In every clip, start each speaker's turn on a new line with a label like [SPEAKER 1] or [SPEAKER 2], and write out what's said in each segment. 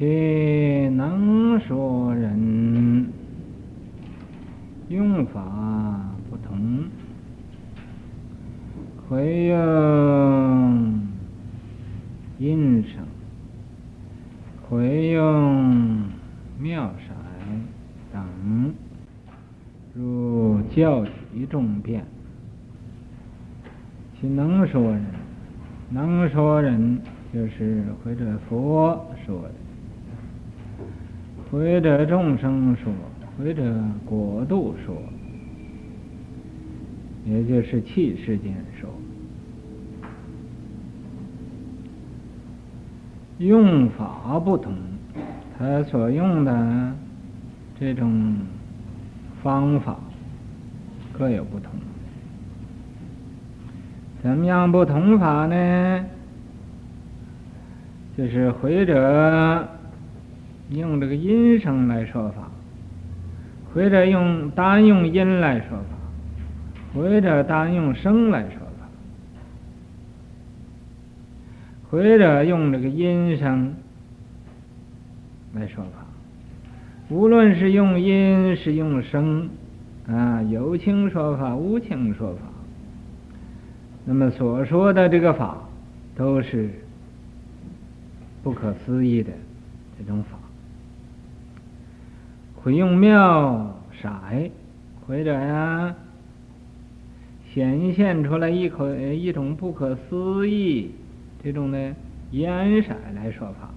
[SPEAKER 1] 其能说人用法不同，会用音声，会用妙色等，如教体众变。其能说人，能说人就是会者佛说的。回者众生说，回者国度说，也就是器世间说。用法不同，他所用的这种方法各有不同。怎么样不同法呢？就是回者。用这个音声来说法，或者用单用音来说法，或者单用声来说法，或者用这个音声来说法。无论是用音是用声，啊，有情说法，无情说法，那么所说的这个法都是不可思议的这种法。会用妙色，或者呀，显现出来一口一种不可思议这种的颜色来说法，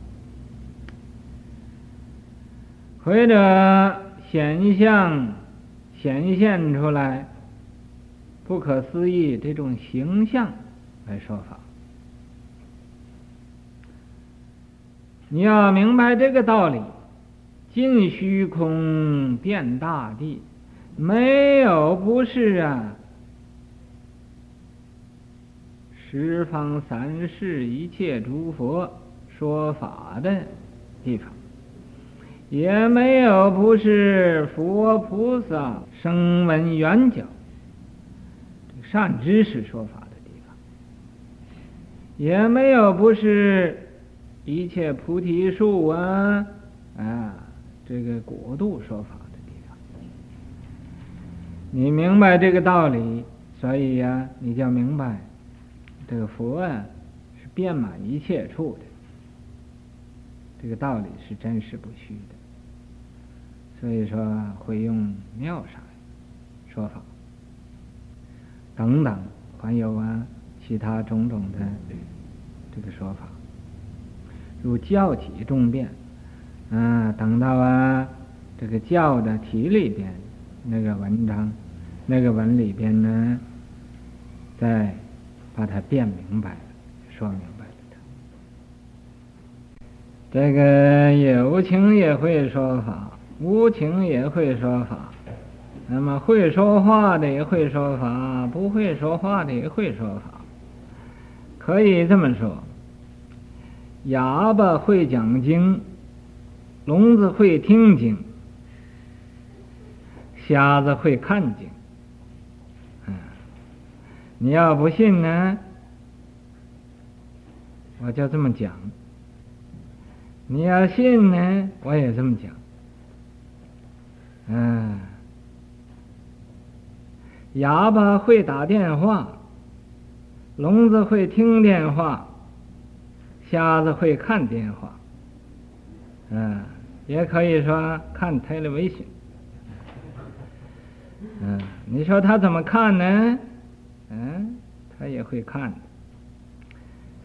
[SPEAKER 1] 或者显象显现出来不可思议这种形象来说法。你要明白这个道理。尽虚空遍大地，没有不是啊！十方三世一切诸佛说法的地方，也没有不是佛菩萨声闻缘觉善知识说法的地方，也没有不是一切菩提树啊啊！这个国度说法的地方，你明白这个道理，所以呀、你就明白这个佛啊是遍满一切处的，这个道理是真实不虚的。所以说会用妙善说法等等，还有啊其他种种的这个说法，如教体众变。啊，等到啊，这个教的题里边那个文章，那个文里边呢，再把它变明白了，说明白了。这个有情也会说法，无情也会说法。那么会说话的也会说法，不会说话的也会说法。可以这么说，哑巴会讲经。聋子会听经，瞎子会看经。嗯，你要不信呢，我就这么讲；你要信呢，我也这么讲。嗯，哑巴会打电话，聋子会听电话，瞎子会看电话。嗯。也可以说看 television，嗯，你说他怎么看呢？嗯，他也会看。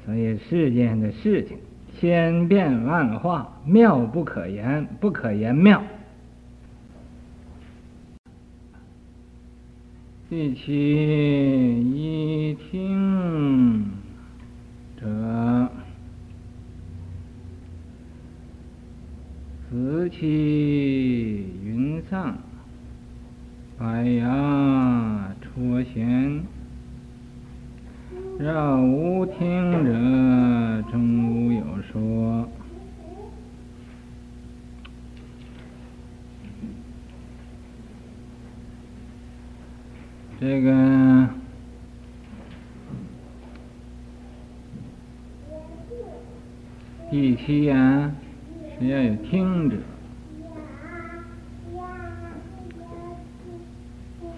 [SPEAKER 1] 所以世间的事情千变万化，妙不可言，不可言妙。第七，一听者。此起云上，百牙戳弦，绕无听者，终无有说。这个第七啊。是要有听者，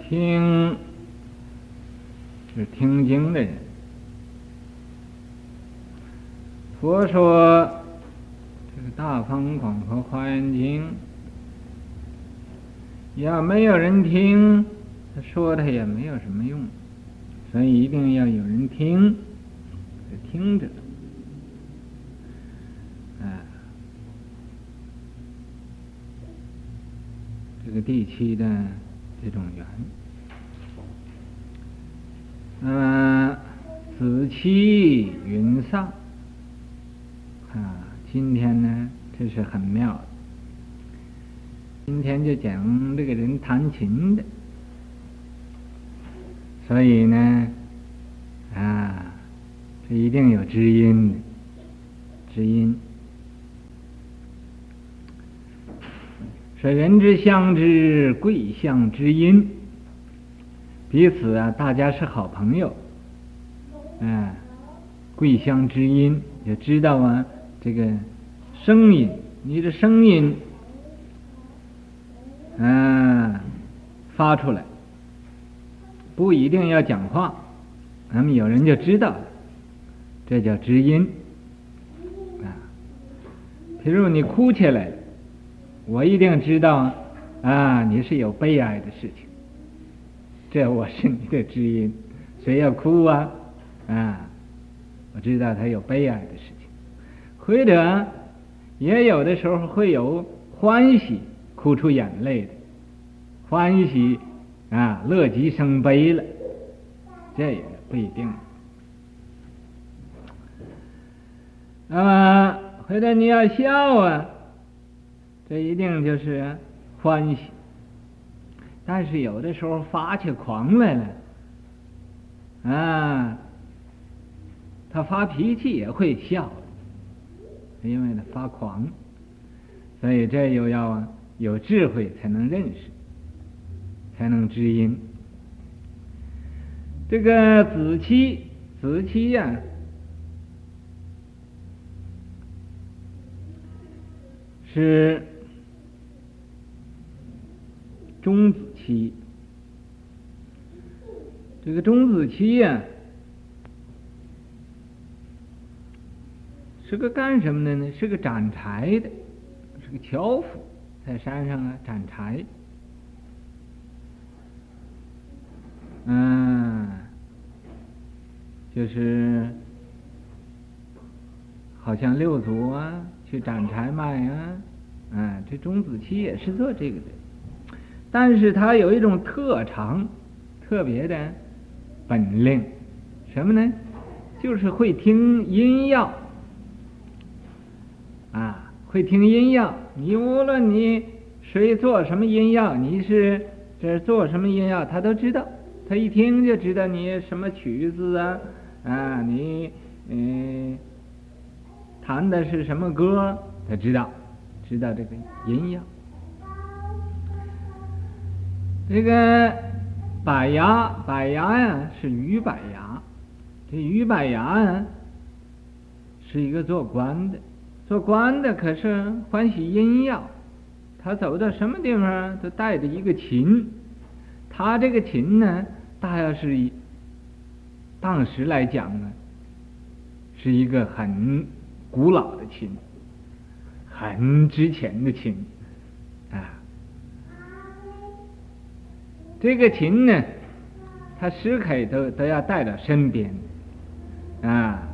[SPEAKER 1] 听是听经的人。佛说这个《大方广佛华严经》，没有人听，他说他也没有什么用，所以一定要有人听，听着。这个第七的这种缘，那么子期云上啊，今天呢，这是很妙的。今天就讲这个人弹琴的，所以呢，啊，这一定有知音的，知音。说人之相知，贵相知音。彼此啊，大家是好朋友，嗯，贵相知音，也知道啊，这个声音，你的声音，嗯，发出来，不一定要讲话，那么有人就知道了，这叫知音，啊，比如你哭起来了。我一定知道啊，你是有悲哀的事情，这我是你的知音。谁要哭啊？啊，我知道他有悲哀的事情，或者也有的时候会有欢喜，哭出眼泪的，欢喜啊，乐极生悲了，这也不一定。那么或者你要笑啊。这一定就是欢喜，但是有的时候发起狂来了，啊，他发脾气也会笑，因为他发狂，所以这又要啊有智慧才能认识，才能知音。这个子期，子期呀，是。中子期，这个中子期呀、是个干什么的呢？是个斩柴的，是个樵夫，在山上啊斩柴。嗯，就是好像六祖啊去斩柴卖啊，嗯，这钟子期也是做这个的。但是他有一种特长，特别的本领，什么呢？就是会听音乐，会听音乐。你无论你谁做什么音乐，你是这做什么音乐，他都知道。他一听就知道你什么曲子啊，啊，你嗯弹的是什么歌，他知道，知道这个音乐。这个百牙，百牙呀，是俞百牙。这俞百牙呀，是一个做官的，做官的可是欢喜音乐。他走到什么地方都带着一个琴。他这个琴呢，大要是以当时来讲呢，是一个很古老的琴，很值钱的琴啊。这个琴呢，他时刻都都要带到身边，啊，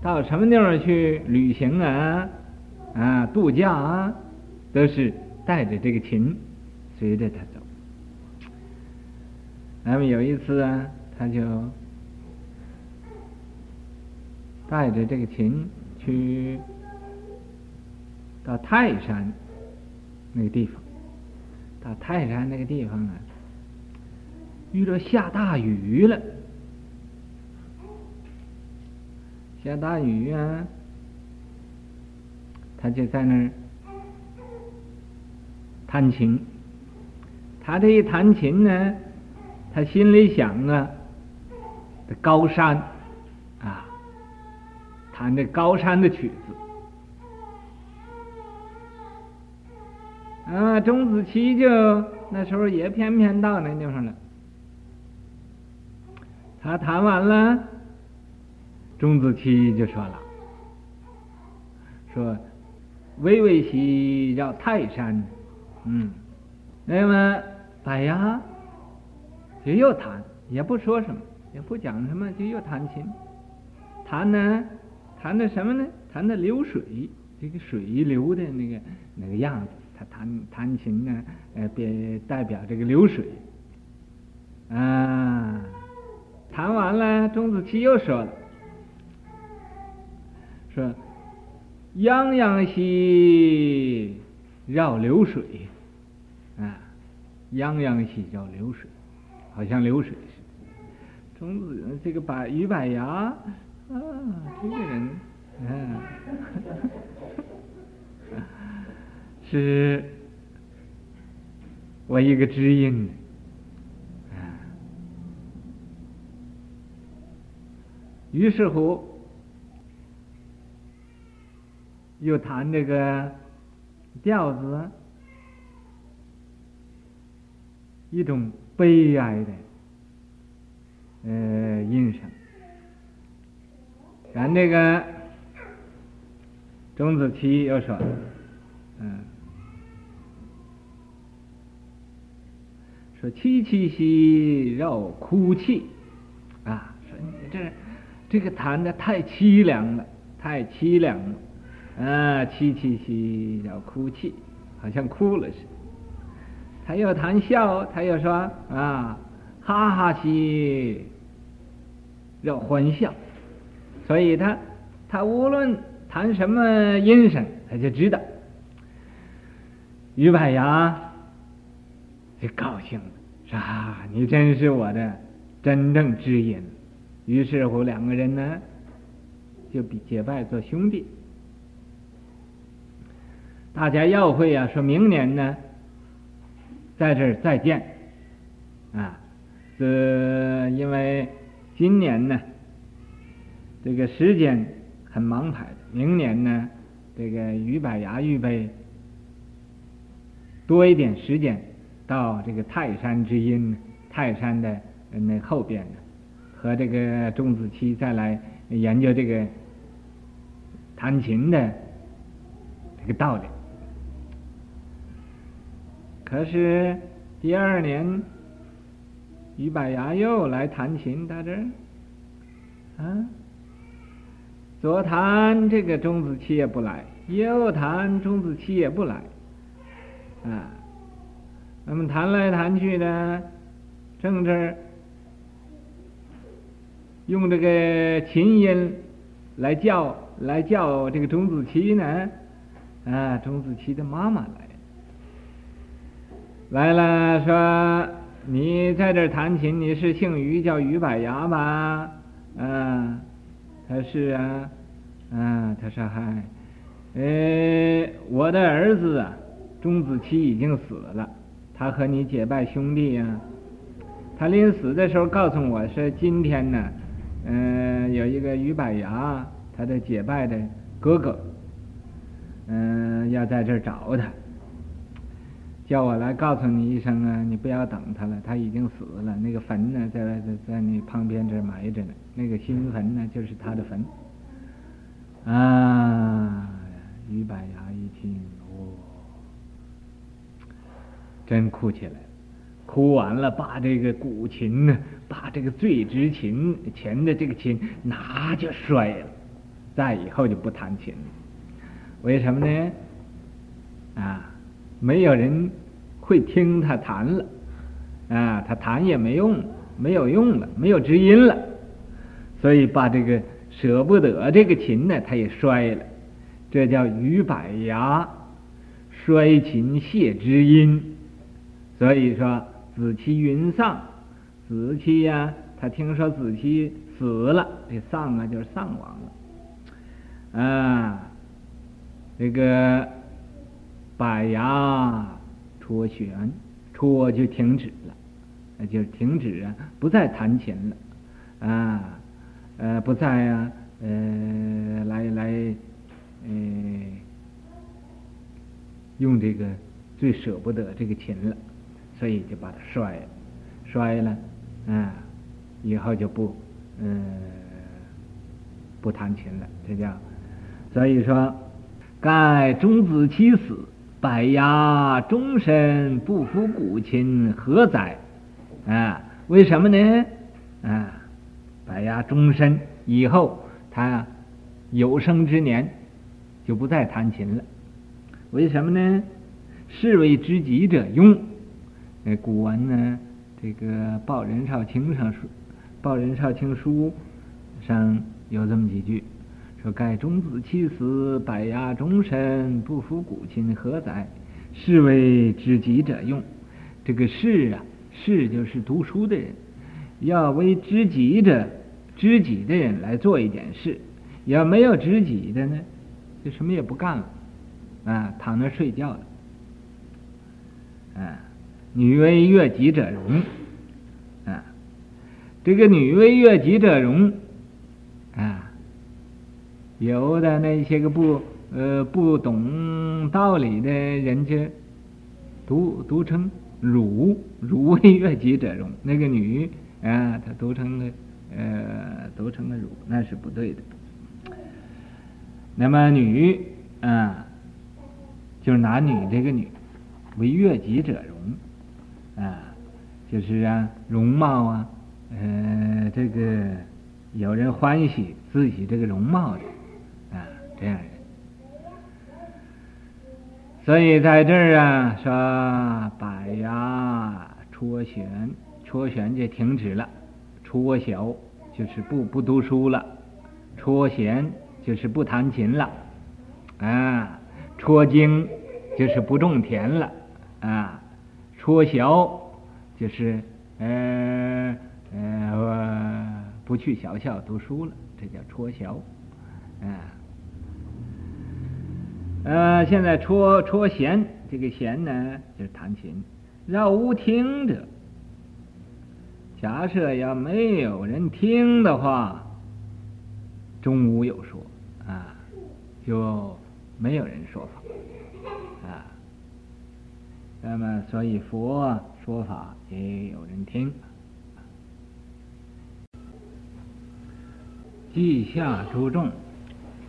[SPEAKER 1] 到什么地方去旅行啊，啊，度假啊，都是带着这个琴，随着他走。那么有一次啊，他就带着这个琴去到泰山那个地方，到泰山那个地方啊。遇到下大雨了，下大雨啊，他就在那儿弹琴。他这一弹琴呢，他心里想啊，这高山啊，弹这高山的曲子。啊，钟子期就那时候也偏偏到那地方了。他弹完了，钟子期就说了：“说巍巍兮绕泰山。”嗯，那么百牙就又弹，也不说什么，也不讲什么，就又弹琴。弹呢，弹的什么呢？弹的流水，这个水流的那个那个样子。他弹弹琴呢，呃，别代表这个流水。啊，弹完了，钟子期又说了，说泱泱兮绕流水，啊，泱泱兮绕流水，好像流水似的。钟子这个百俞百牙啊，这个人，啊。是我一个知音，于是乎又弹这个调子，一种悲哀的呃音声，咱这个钟子期又说，嗯。说凄凄兮绕哭泣，啊，说你这这个弹的太凄凉了，太凄凉了，啊，凄凄兮要哭泣，好像哭了似的。他又谈笑，他又说啊，哈哈兮要欢笑，所以他他无论谈什么音声，他就知道。于百牙。就高兴了，说啊，你真是我的真正知音。于是乎，两个人呢就比结拜做兄弟。大家要会啊，说明年呢在这儿再见啊。这因为今年呢这个时间很忙排的，明年呢这个俞百牙预备多一点时间。到这个泰山之音，泰山的那后边呢，和这个钟子期再来研究这个弹琴的这个道理。可是第二年，俞百牙又来弹琴到这儿，啊，左弹这个钟子期也不来，右弹钟子期也不来，啊。那么弹来弹去呢，正这儿用这个琴音来叫来叫这个钟子期呢，啊，钟子期的妈妈来了，来了说，你在这儿弹琴，你是姓于叫于百牙吧？啊，他是啊，啊，他说嗨，呃，我的儿子啊，钟子期已经死了。他和你结拜兄弟呀、啊，他临死的时候告诉我说，今天呢，嗯、呃，有一个于百牙，他的结拜的哥哥，嗯、要在这儿找他，叫我来告诉你一声啊，你不要等他了，他已经死了，那个坟呢，在在在你旁边这埋着呢，那个新坟呢，就是他的坟，啊，俞百牙一听。哦真哭起来，哭完了，把这个古琴呢，把这个最值琴钱的这个琴拿就摔了，再以后就不弹琴了。为什么呢？啊，没有人会听他弹了，啊，他弹也没用，没有用了，没有知音了，所以把这个舍不得这个琴呢，他也摔了。这叫俞百牙摔琴谢知音。所以说，子期云丧，子期呀、他听说子期死了，这丧啊就是丧亡了，啊，这个百牙戳弦，戳就停止了，那就停止啊，不再弹琴了，啊，呃，不再啊，呃，来来，呃，用这个最舍不得这个琴了，所以就把它摔了，摔了，啊，以后就不，嗯，不弹琴了，这叫，所以说，盖钟子期死，百鸦终身，不服古琴，何哉？啊，为什么呢？啊，百鸦终身以后，他有生之年就不再弹琴了。为什么呢？士为知己者用。呃，古文呢，这个《报任少卿》上书，《报任少卿书》上有这么几句，说：“盖钟子期死，百鸦终身，不复古琴，何哉？是为知己者用。”这个士啊，士就是读书的人，要为知己者、知己的人来做一件事。要没有知己的呢，就什么也不干了。啊，躺那睡觉了。啊，女为悦己者容。啊，这个女为悦己者容。啊，有的那些个不呃不懂道理的人家读读成汝，汝为悦己者容。那个女啊，他读成了呃读成了汝，那是不对的。那么女啊。就是男女这个女，为悦己者容，啊，就是啊容貌啊，呃，这个有人欢喜自己这个容貌的，这样人。所以在这儿啊说百牙、戳弦，戳弦就停止了，戳小就是不不读书了，戳弦就是不弹琴了，啊。戳经就是不种田了，啊，戳小就是呃呃不去小校读书了，这叫戳小，啊，呃，现在戳戳弦，这个弦呢就是弹琴，绕屋听者，假设要没有人听的话，终无有说啊，就。没有人说法啊，那么所以佛说法也有人听。记下诸众，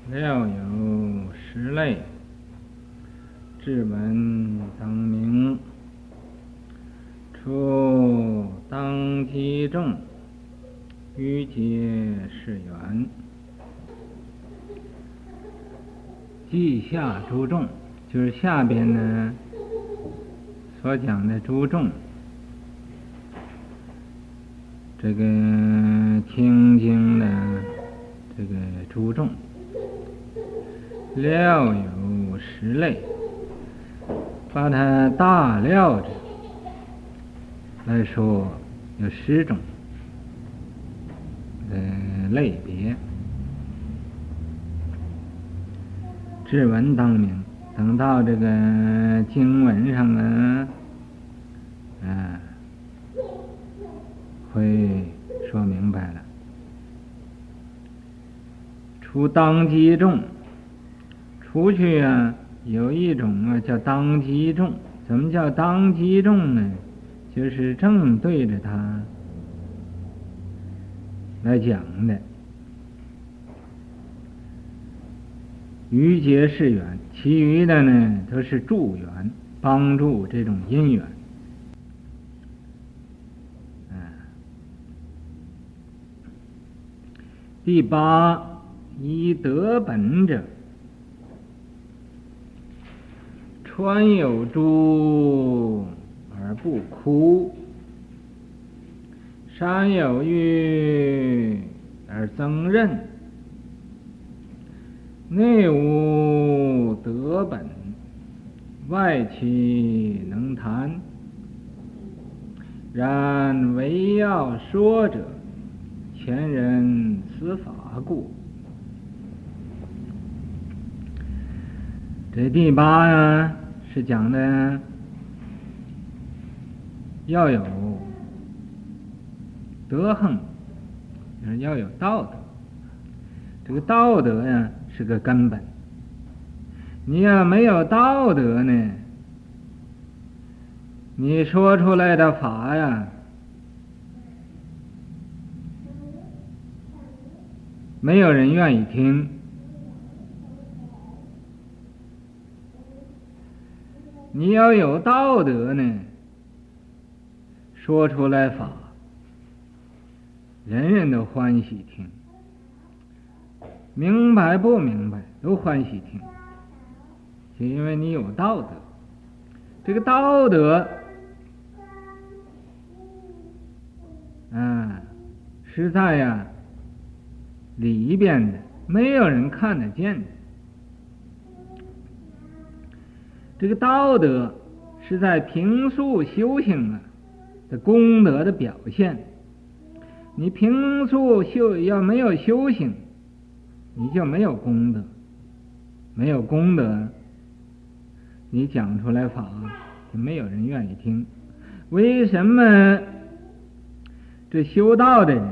[SPEAKER 1] 料有十类，至闻当明，初当机众，余皆是缘。稷下诸众，就是下边呢所讲的诸众，这个听经的这个诸众，料有十类，把它大料着来说，有十种呃类别。至文当明，等到这个经文上啊，啊，会说明白了。初当机众，出去啊，有一种啊叫当机众。怎么叫当机众呢？就是正对着他来讲的。余结是缘，其余的呢都是助缘，帮助这种因缘。第八，以得本者，川有珠而不枯，山有玉而增润。内无德本，外岂能谈？然唯要说者，前人此法故。这第八呀，是讲的要有德行，要有道德。这个道德呀。是个根本。你要没有道德呢，你说出来的法呀，没有人愿意听。你要有道德呢，说出来法，人人都欢喜听，明白不明白都欢喜听，就因为你有道德。这个道德。啊，是在呀里边的，没有人看得见的。这个道德是在平素修行啊的功德的表现。你平素修要没有修行，你就没有功德，没有功德，你讲出来法就没有人愿意听。为什么？这修道的人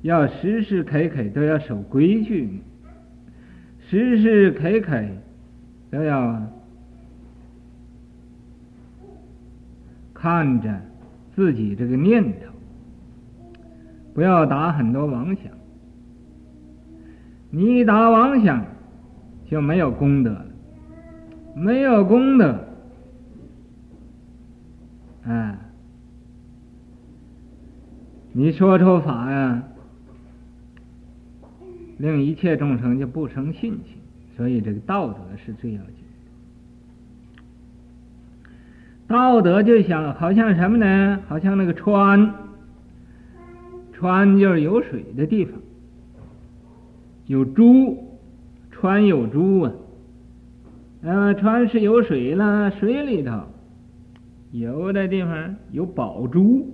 [SPEAKER 1] 要时时刻刻都要守规矩，时时刻刻都要看着自己这个念头，不要打很多妄想。你一打妄想就没有功德了，没有功德，哎。你说出法呀，令一切众生就不生信心，所以这个道德是最要紧的。道德就想好像什么呢？好像那个川，川就是有水的地方，有珠，川有珠啊。呃，川是有水了，水里头有的地方有宝珠。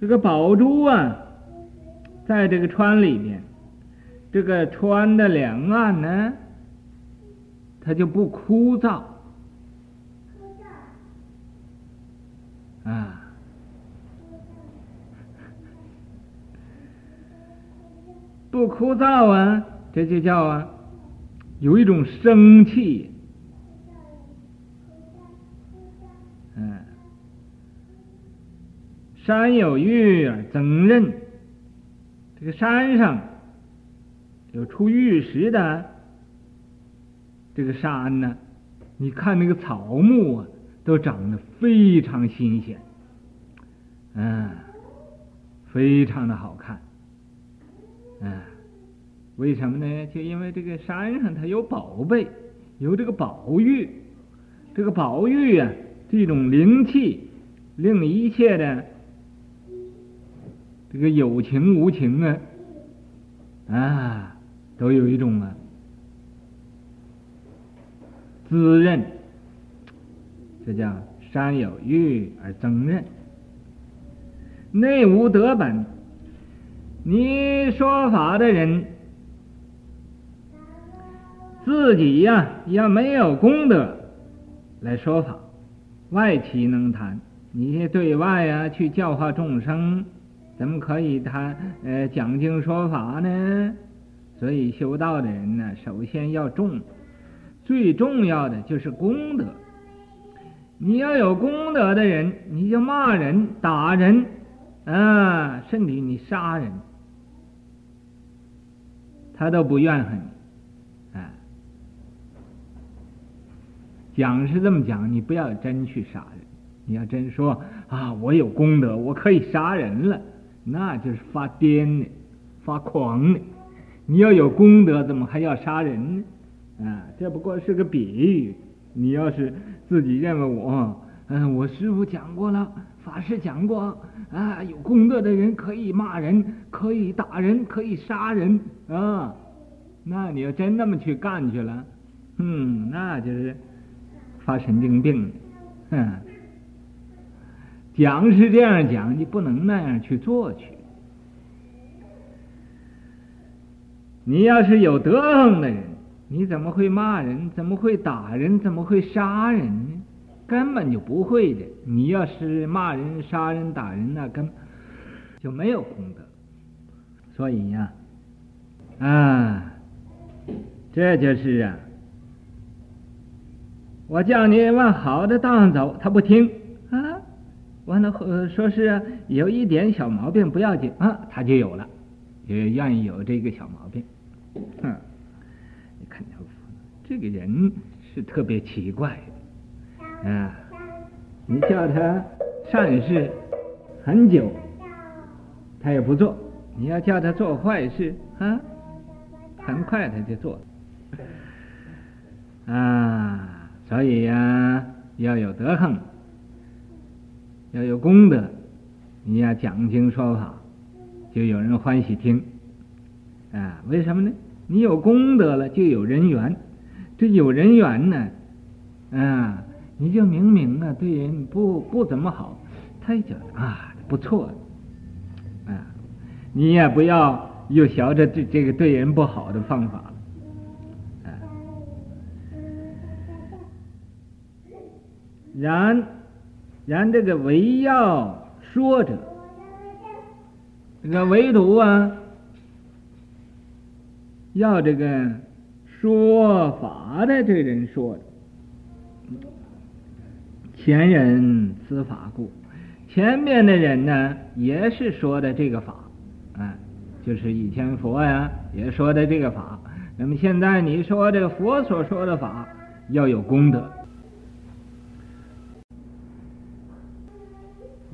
[SPEAKER 1] 这个宝珠啊，在这个川里边，这个川的两岸呢，它就不枯燥啊，不枯燥啊，这就叫啊，有一种生气。嗯山有玉而增韧，这个山上有出玉石的这个山呢，你看那个草木啊，都长得非常新鲜，嗯，非常的好看，嗯，为什么呢？就因为这个山上它有宝贝，有这个宝玉，这个宝玉啊，这种灵气令一切的。这个有情无情啊，啊，都有一种啊滋润，这叫山有玉而增任。内无德本，你说法的人自己呀、啊，要没有功德来说法，外岂能谈？你对外啊去教化众生。怎么可以谈呃讲经说法呢？所以修道的人呢，首先要重，最重要的就是功德。你要有功德的人，你就骂人、打人，啊，甚至你杀人，他都不怨恨你。啊，讲是这么讲，你不要真去杀人。你要真说啊，我有功德，我可以杀人了。那就是发癫呢，发狂呢。你要有功德，怎么还要杀人呢？啊，这不过是个比喻。你要是自己认为我，嗯，我师傅讲过了，法师讲过，啊，有功德的人可以骂人，可以打人，可以杀人啊。那你要真那么去干去了，嗯，那就是发神经病，哼。讲是这样讲，你不能那样去做去。你要是有德行的人，你怎么会骂人？怎么会打人？怎么会杀人呢？根本就不会的。你要是骂人、杀人、打人，那根本就没有功德。所以呀，啊，这就是啊，我叫你往好的道上走，他不听啊。完了，说是有一点小毛病不要紧啊，他就有了，也愿意有这个小毛病。嗯，你看这个人是特别奇怪的啊。你叫他善事很久，他也不做；你要叫他做坏事啊，很快他就做啊。所以呀、要有德行。要有功德，你要讲经说法，就有人欢喜听，啊，为什么呢？你有功德了，就有人缘，这有人缘呢，啊，你就明明啊对人不不怎么好，他也觉得啊不错，啊，你也不要又学着这这个对人不好的方法了，啊，然。然这个唯要说者，这个唯独啊，要这个说法的这人说的。前人此法故，前面的人呢也是说的这个法，啊，就是以前佛呀也说的这个法。那么现在你说这个佛所说的法要有功德。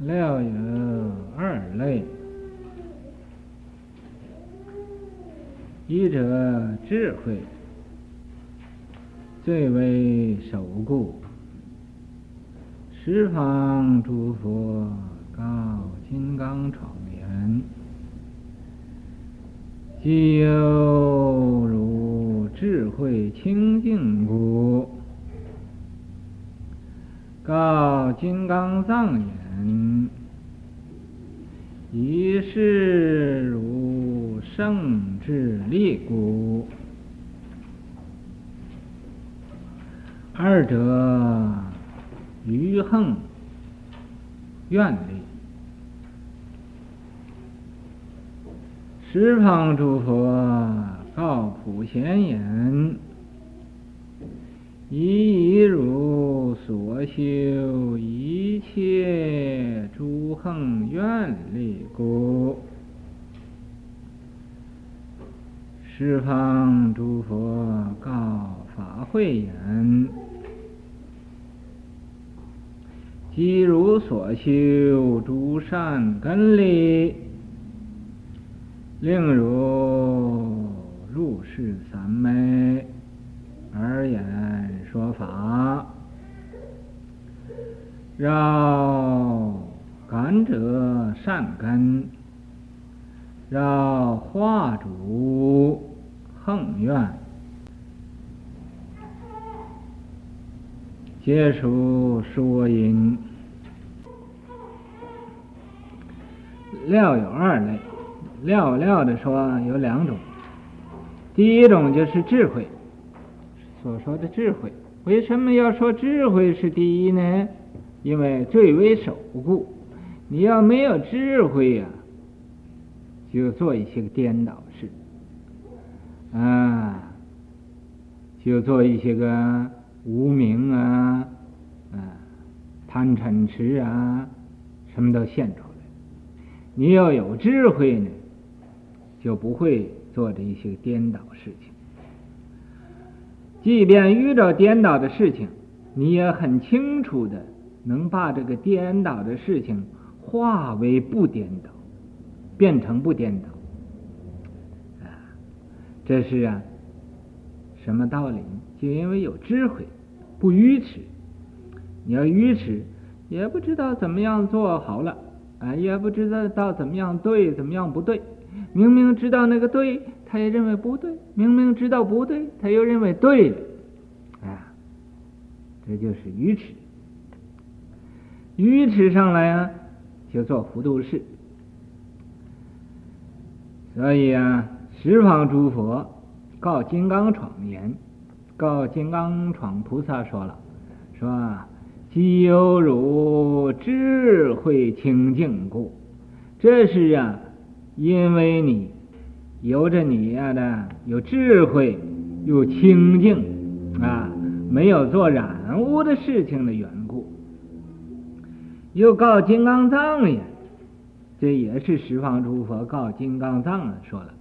[SPEAKER 1] 料有二类，一者智慧，最为守故。十方诸佛告金刚幢言：既有如智慧清净故，告金刚藏言。一是如圣智力故，二者余恒愿力。十方诸佛告普贤言。以汝所修一切诸恒愿力故，十方诸佛告法会言：即如所修诸善根力，令汝入世三昧。而言说法，饶感者善根，饶化主恒愿，皆属说因。料有二类，料料的说有两种，第一种就是智慧。所说的智慧，为什么要说智慧是第一呢？因为最为首故。你要没有智慧呀、就做一些个颠倒事，啊，就做一些个无明啊，啊，贪嗔痴啊，什么都现出来。你要有智慧呢，就不会做这一些个颠倒事情。即便遇到颠倒的事情，你也很清楚的能把这个颠倒的事情化为不颠倒，变成不颠倒。啊，这是啊，什么道理？就因为有智慧，不愚痴。你要愚痴，也不知道怎么样做好了，啊，也不知道到怎么样对，怎么样不对。明明知道那个对。他也认为不对，明明知道不对，他又认为对了，啊，这就是愚痴。愚痴上来啊，就做糊涂事。所以啊，十方诸佛告金刚闯言，告金刚闯菩萨说了，说既有如智慧清净故，这是啊，因为你。有着你呀的有智慧，又清净啊，没有做染污的事情的缘故。又告金刚藏也，这也是十方诸佛告金刚藏说了，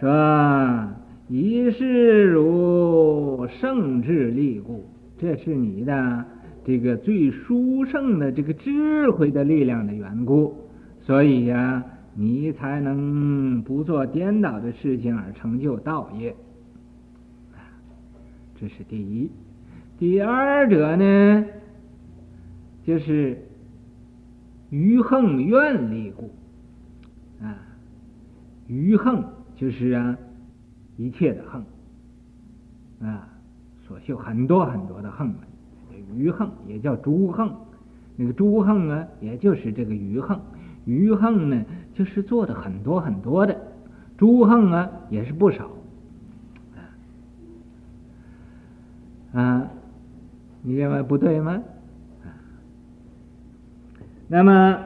[SPEAKER 1] 说以是汝圣智力故，这是你的这个最殊胜的这个智慧的力量的缘故，所以呀、你才能不做颠倒的事情而成就道业。这是第一，第二者呢，就是于横愿力故。啊，于横就是啊一切的横。啊，所修很多很多的横门，于横也叫诸横，那个诸横啊，也就是这个于横，于横呢就是做的很多很多的，诸横啊也是不少。啊，你认为不对吗？那么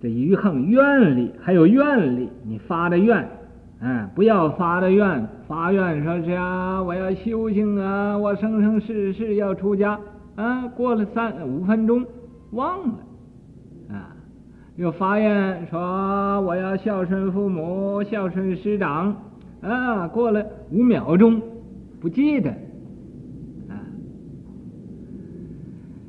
[SPEAKER 1] 这于横愿力还有愿力，你发的愿，啊，不要发的愿，发愿说是啊，我要修行啊，我生生世世要出家啊，过了三五分钟忘了，啊，又发愿说我要孝顺父母，孝顺师长，啊，过了五秒钟不记得。啊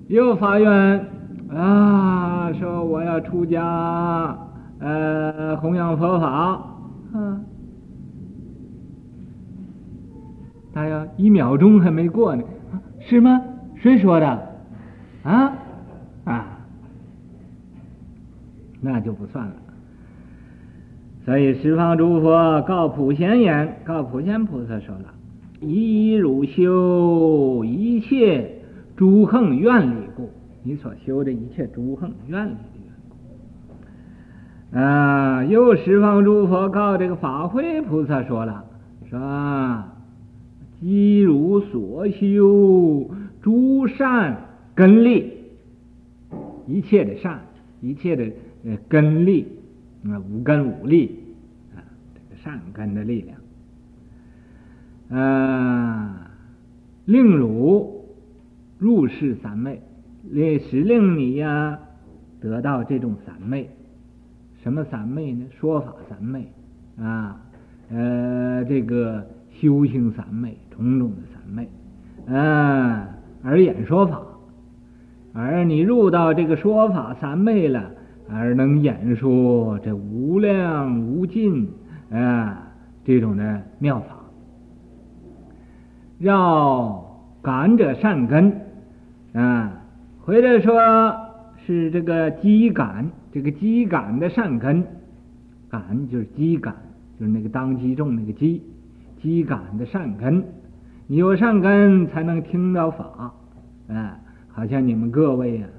[SPEAKER 1] 又发愿啊，说我要出家，呃，弘扬佛法，啊，大家一秒钟还没过呢，是吗？谁说的？啊啊，那就不算了。所以十方诸佛告普贤言，告普贤菩萨说了：以汝修一切。诸横愿力故，你所修的一切诸横愿力的缘故。啊，又十方诸佛告这个法会菩萨说了，说：即如所修诸善根力，一切的善，一切的呃根力，啊五根五力啊，这个善根的力量，啊，令汝。入世三昧，也使令你呀、得到这种三昧。什么三昧呢？说法三昧啊，呃，这个修行三昧，种种的三昧，啊，而演说法，而你入到这个说法三昧了，而能演说这无量无尽啊这种的妙法，要感者善根。啊，回来说是这个积感，这个积感的善根，感就是积感，就是那个当机种那个积，积感的善根，你有善根才能听到法，啊，好像你们各位啊，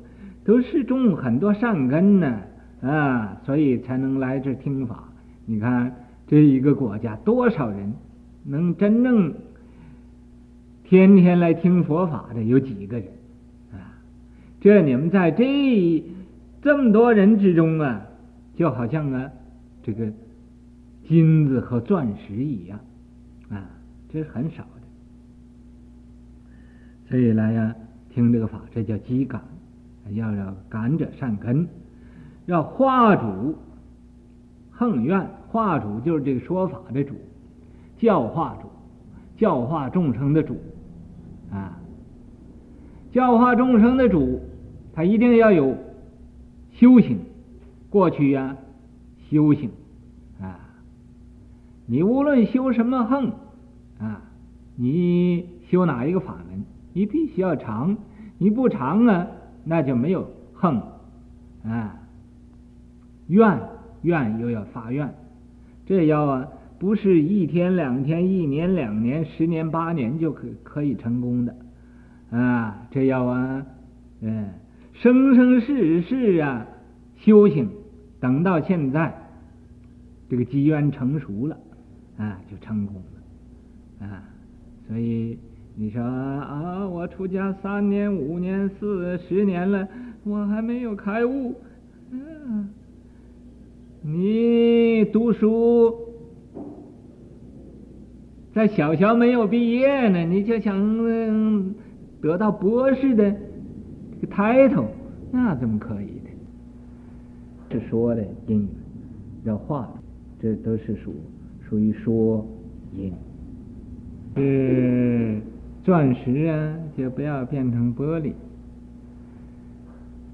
[SPEAKER 1] 都是种很多善根呢，啊，所以才能来这听法。你看这一个国家多少人能真正天天来听佛法的有几个人？这你们在这这么多人之中啊，就好像啊，这个金子和钻石一样啊，这是很少的。所以来呀，听这个法，这叫积感，要要感者善根，要化主横愿，化主就是这个说法的主，教化主，教化众生的主啊，教化众生的主。他一定要有修行，过去呀、修行啊，你无论修什么横啊，你修哪一个法门，你必须要长，你不长啊，那就没有横啊。愿愿又要发愿，这要啊，不是一天两天、一年两年、十年八年就可可以成功的啊，这要啊，嗯。生生世世啊，修行，等到现在，这个机缘成熟了，啊，就成功了，啊，所以你说啊，我出家三年、五年、四十年了，我还没有开悟，嗯，你读书在小学没有毕业呢，你就想嗯得到博士的个 title，那怎么可以的？是说的因缘，要画的，这都是属属于说因。是钻石啊，就不要变成玻璃，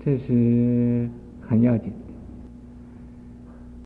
[SPEAKER 1] 这是很要紧的。